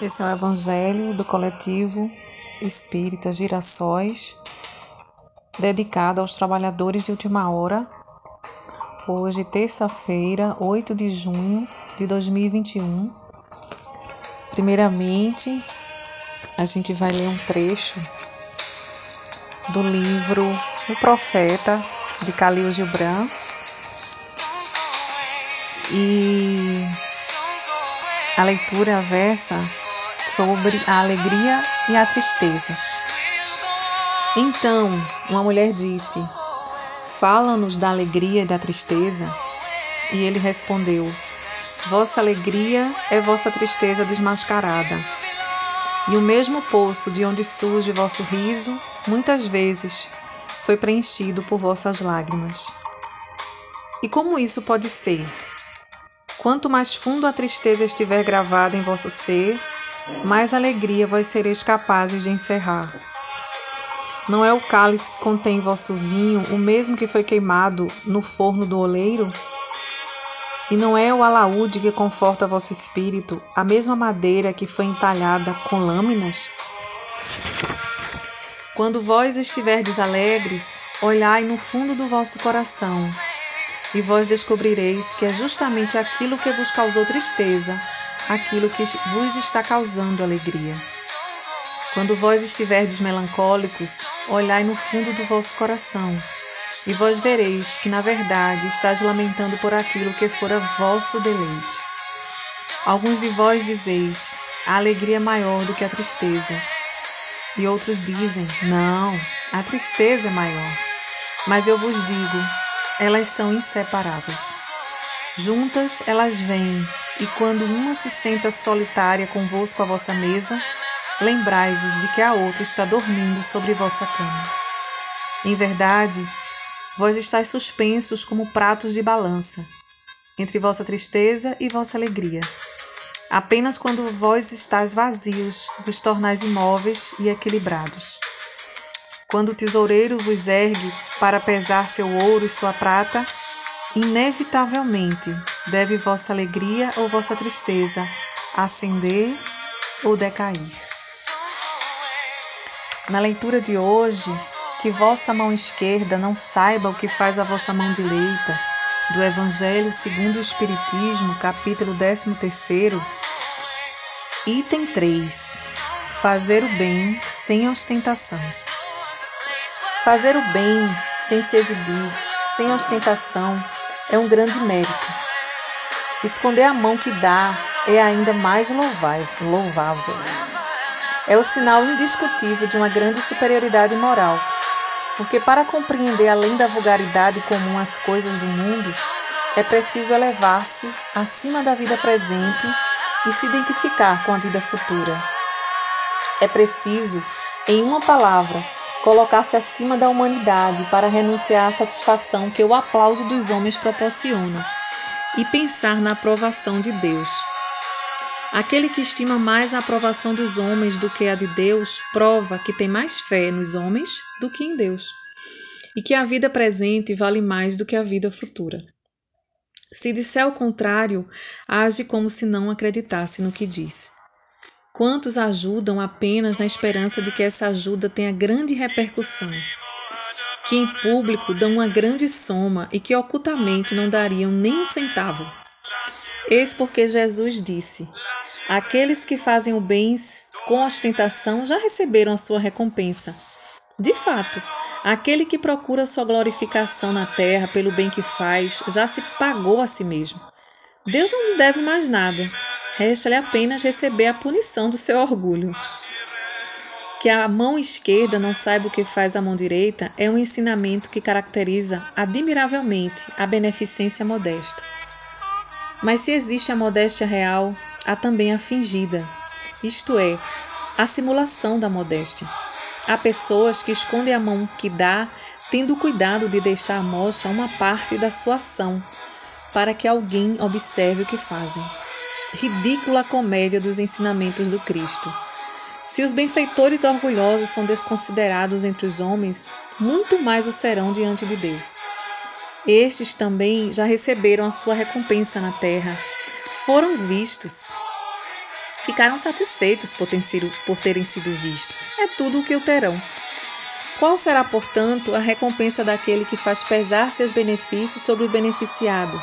Esse é o Evangelho do coletivo Espírita Girassóis, dedicado aos trabalhadores de última hora. Hoje, terça-feira, 8 de junho de 2021. Primeiramente, a gente vai ler um trecho do livro O Profeta, de Khalil Gibran. E a leitura versa sobre a alegria e a tristeza. Então, uma mulher disse: Fala-nos da alegria e da tristeza. E ele respondeu: Vossa alegria é vossa tristeza desmascarada. E o mesmo poço de onde surge vosso riso, muitas vezes foi preenchido por vossas lágrimas. E como isso pode ser? Quanto mais fundo a tristeza estiver gravada em vosso ser, mais alegria vós sereis capazes de encerrar. Não é o cálice que contém vosso vinho o mesmo que foi queimado no forno do oleiro? E não é o alaúde que conforta vosso espírito, a mesma madeira que foi entalhada com lâminas? Quando vós estiverdes alegres, olhai no fundo do vosso coração, e vós descobrireis que é justamente aquilo que vos causou tristeza aquilo que vos está causando alegria. Quando vós estiverdes melancólicos, olhai no fundo do vosso coração, e vós vereis que na verdade estáis lamentando por aquilo que fora vosso deleite. Alguns de vós dizeis: a alegria é maior do que a tristeza. E outros dizem: não, a tristeza é maior. Mas eu vos digo: elas são inseparáveis. Juntas elas vêm e quando uma se senta solitária convosco à vossa mesa, lembrai-vos de que a outra está dormindo sobre vossa cama. Em verdade, vós estáis suspensos como pratos de balança, entre vossa tristeza e vossa alegria. Apenas quando vós estáis vazios, vos tornais imóveis e equilibrados. Quando o tesoureiro vos ergue para pesar seu ouro e sua prata, inevitavelmente deve vossa alegria ou vossa tristeza ascender ou decair. Na leitura de hoje, que vossa mão esquerda não saiba o que faz a vossa mão direita, do Evangelho segundo o Espiritismo, capítulo 13, item 3. Fazer o bem sem ostentação. Fazer o bem sem se exibir, sem ostentação, é um grande mérito. Esconder a mão que dá é ainda mais louvável. É o sinal indiscutível de uma grande superioridade moral, porque para compreender além da vulgaridade comum as coisas do mundo, é preciso elevar-se acima da vida presente e se identificar com a vida futura. É preciso, em uma palavra, colocar-se acima da humanidade para renunciar à satisfação que o aplauso dos homens proporciona e pensar na aprovação de Deus. Aquele que estima mais a aprovação dos homens do que a de Deus prova que tem mais fé nos homens do que em Deus, e que a vida presente vale mais do que a vida futura. Se disser o contrário, age como se não acreditasse no que diz. Quantos ajudam apenas na esperança de que essa ajuda tenha grande repercussão? Que em público dão uma grande soma e que ocultamente não dariam nem um centavo. Eis porque Jesus disse: Aqueles que fazem o bem com ostentação já receberam a sua recompensa. De fato, aquele que procura sua glorificação na terra pelo bem que faz já se pagou a si mesmo. Deus não lhe deve mais nada, Resta-lhe apenas receber a punição do seu orgulho. Que a mão esquerda não saiba o que faz a mão direita é um ensinamento que caracteriza admiravelmente a beneficência modesta. Mas se existe a modéstia real, há também a fingida, isto é, a simulação da modéstia. Há pessoas que escondem a mão que dá, tendo cuidado de deixar à mostra uma parte da sua ação, para que alguém observe o que fazem ridícula comédia dos ensinamentos do Cristo. Se os benfeitores orgulhosos são desconsiderados entre os homens, muito mais o serão diante de Deus. Estes também já receberam a sua recompensa na terra. foram vistos. Ficaram satisfeitos por, sido, por terem sido vistos. É tudo o que o terão. Qual será, portanto, a recompensa daquele que faz pesar seus benefícios sobre o beneficiado?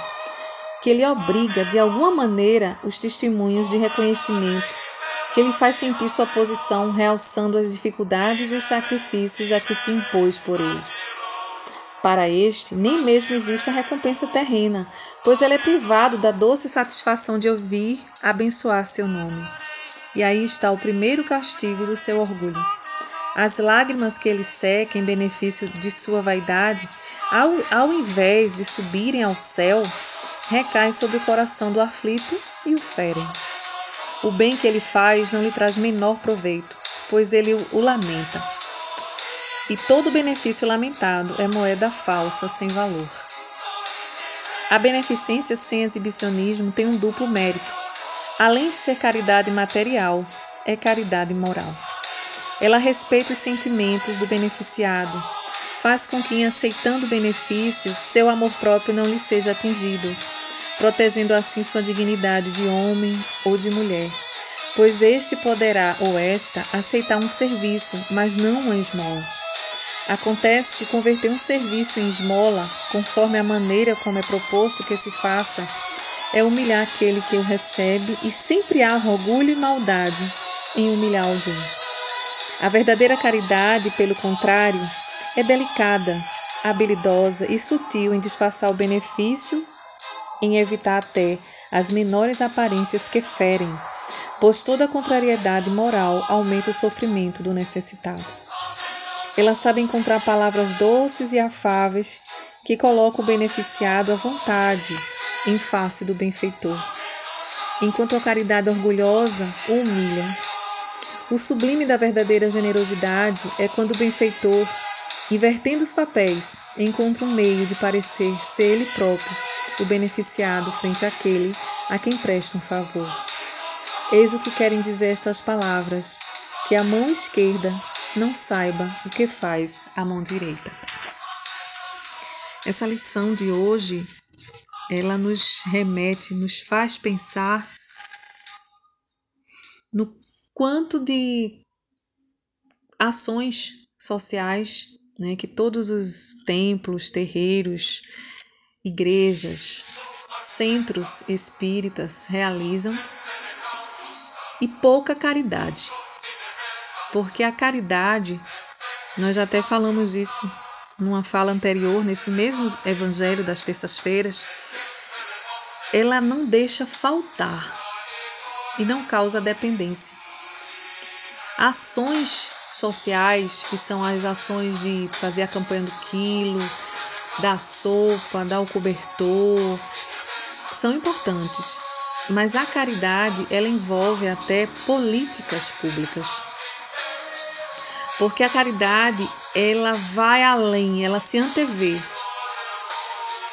Que ele obriga, de alguma maneira, os testemunhos de reconhecimento, que ele faz sentir sua posição, realçando as dificuldades e os sacrifícios a que se impôs por ele. Para este, nem mesmo existe a recompensa terrena, pois ele é privado da doce satisfação de ouvir abençoar seu nome. E aí está o primeiro castigo do seu orgulho. As lágrimas que ele seca em benefício de sua vaidade, ao, ao invés de subirem ao céu, recaem sobre o coração do aflito e o ferem. O bem que ele faz não lhe traz menor proveito, pois ele o lamenta e todo benefício lamentado é moeda falsa sem valor. A beneficência sem exibicionismo tem um duplo mérito. Além de ser caridade material, é caridade moral. Ela respeita os sentimentos do beneficiado, faz com que, em aceitando o benefício, seu amor próprio não lhe seja atingido, protegendo assim sua dignidade de homem ou de mulher, pois este poderá ou esta aceitar um serviço, mas não uma esmola. Acontece que converter um serviço em esmola, conforme a maneira como é proposto que se faça, é humilhar aquele que o recebe e sempre há orgulho e maldade em humilhar alguém. A verdadeira caridade, pelo contrário, é delicada, habilidosa e sutil em disfarçar o benefício, em evitar até as menores aparências que ferem, pois toda contrariedade moral aumenta o sofrimento do necessitado. Ela sabe encontrar palavras doces e afáveis que colocam o beneficiado à vontade em face do benfeitor, enquanto a caridade orgulhosa o humilha. O sublime da verdadeira generosidade é quando o benfeitor, invertendo os papéis, encontra um meio de parecer ser ele próprio o beneficiado frente àquele a quem presta um favor. Eis o que querem dizer estas palavras: que a mão esquerda não saiba o que faz a mão direita. Essa lição de hoje, ela nos remete, nos faz pensar no quanto de ações sociais né, que todos os templos, terreiros, igrejas, centros espíritas realizam e pouca caridade. Porque a caridade, nós já até falamos isso numa fala anterior, nesse mesmo evangelho das terças-feiras, ela não deixa faltar e não causa dependência. Ações sociais, que são as ações de fazer a campanha do quilo, da sopa, dar o cobertor, são importantes. Mas a caridade, ela envolve até políticas públicas. Porque a caridade, ela vai além, ela se antevê.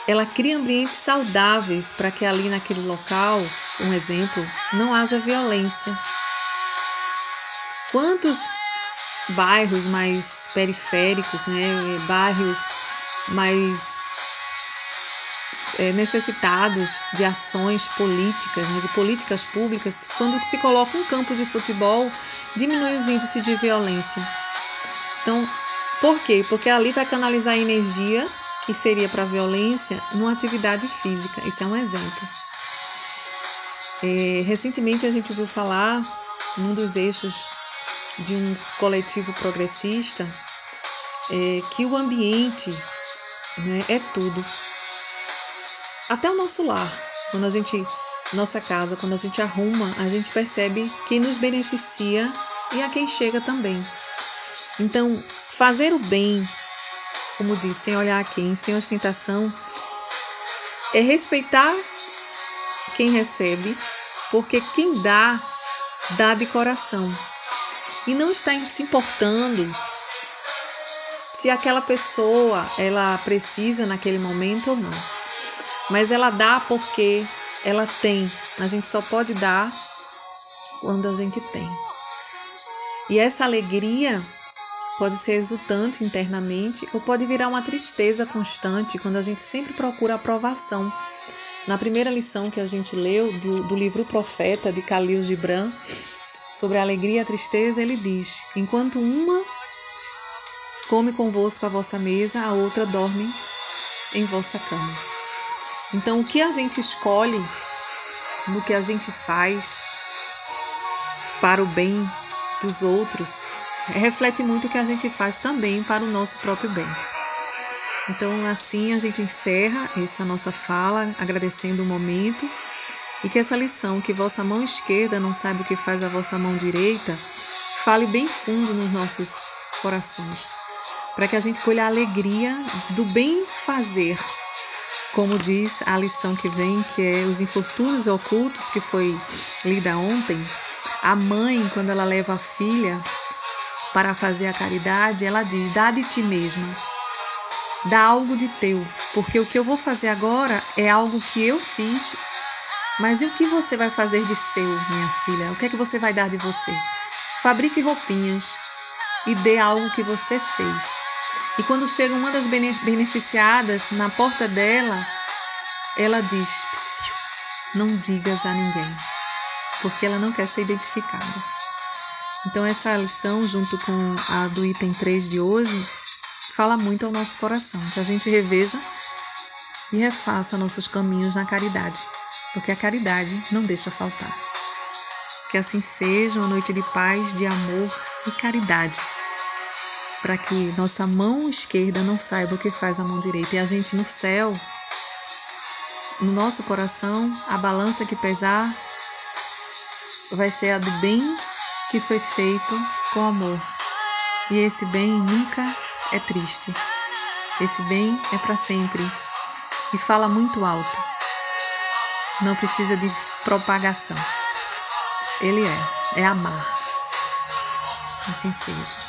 Ela cria ambientes saudáveis para que ali naquele local, um exemplo, não haja violência. Quantos bairros mais periféricos, né, bairros mais é, necessitados de ações políticas, né, de políticas públicas, quando se coloca um campo de futebol, diminui os índices de violência. Então, por quê? Porque ali vai canalizar a energia que seria para violência numa atividade física. Isso é um exemplo. É, recentemente a gente ouviu falar num dos eixos de um coletivo progressista é, que o ambiente né, é tudo. Até o nosso lar, quando a gente, nossa casa, quando a gente arruma, a gente percebe que nos beneficia e a quem chega também. Então, fazer o bem, como diz, sem olhar a quem, sem ostentação, é respeitar quem recebe, porque quem dá, dá de coração. E não está se importando se aquela pessoa ela precisa naquele momento ou não. Mas ela dá porque ela tem. A gente só pode dar quando a gente tem. E essa alegria Pode ser exultante internamente ou pode virar uma tristeza constante quando a gente sempre procura aprovação Na primeira lição que a gente leu do, do livro Profeta de Khalil Gibran, sobre a alegria e a tristeza, ele diz: Enquanto uma come convosco a vossa mesa, a outra dorme em vossa cama. Então, o que a gente escolhe no que a gente faz para o bem dos outros reflete muito o que a gente faz também para o nosso próprio bem. Então, assim a gente encerra essa nossa fala, agradecendo o momento e que essa lição, que vossa mão esquerda não sabe o que faz a vossa mão direita, fale bem fundo nos nossos corações, para que a gente colha a alegria do bem fazer, como diz a lição que vem, que é os infortúnios ocultos, que foi lida ontem. A mãe, quando ela leva a filha para fazer a caridade, ela diz: dá de ti mesma Dá algo de teu, porque o que eu vou fazer agora é algo que eu fiz. Mas e o que você vai fazer de seu, minha filha? O que é que você vai dar de você? Fabrique roupinhas e dê algo que você fez. E quando chega uma das beneficiadas na porta dela, ela diz: Não digas a ninguém, porque ela não quer ser identificada. Então, essa lição, junto com a do item 3 de hoje, fala muito ao nosso coração, que a gente reveja e refaça nossos caminhos na caridade, porque a caridade não deixa faltar. Que assim seja uma noite de paz, de amor e caridade, para que nossa mão esquerda não saiba o que faz a mão direita e a gente no céu, no nosso coração, a balança que pesar vai ser a do bem que foi feito com amor. E esse bem nunca é triste. Esse bem é para sempre e fala muito alto. Não precisa de propagação. Ele é, é amar. Assim seja.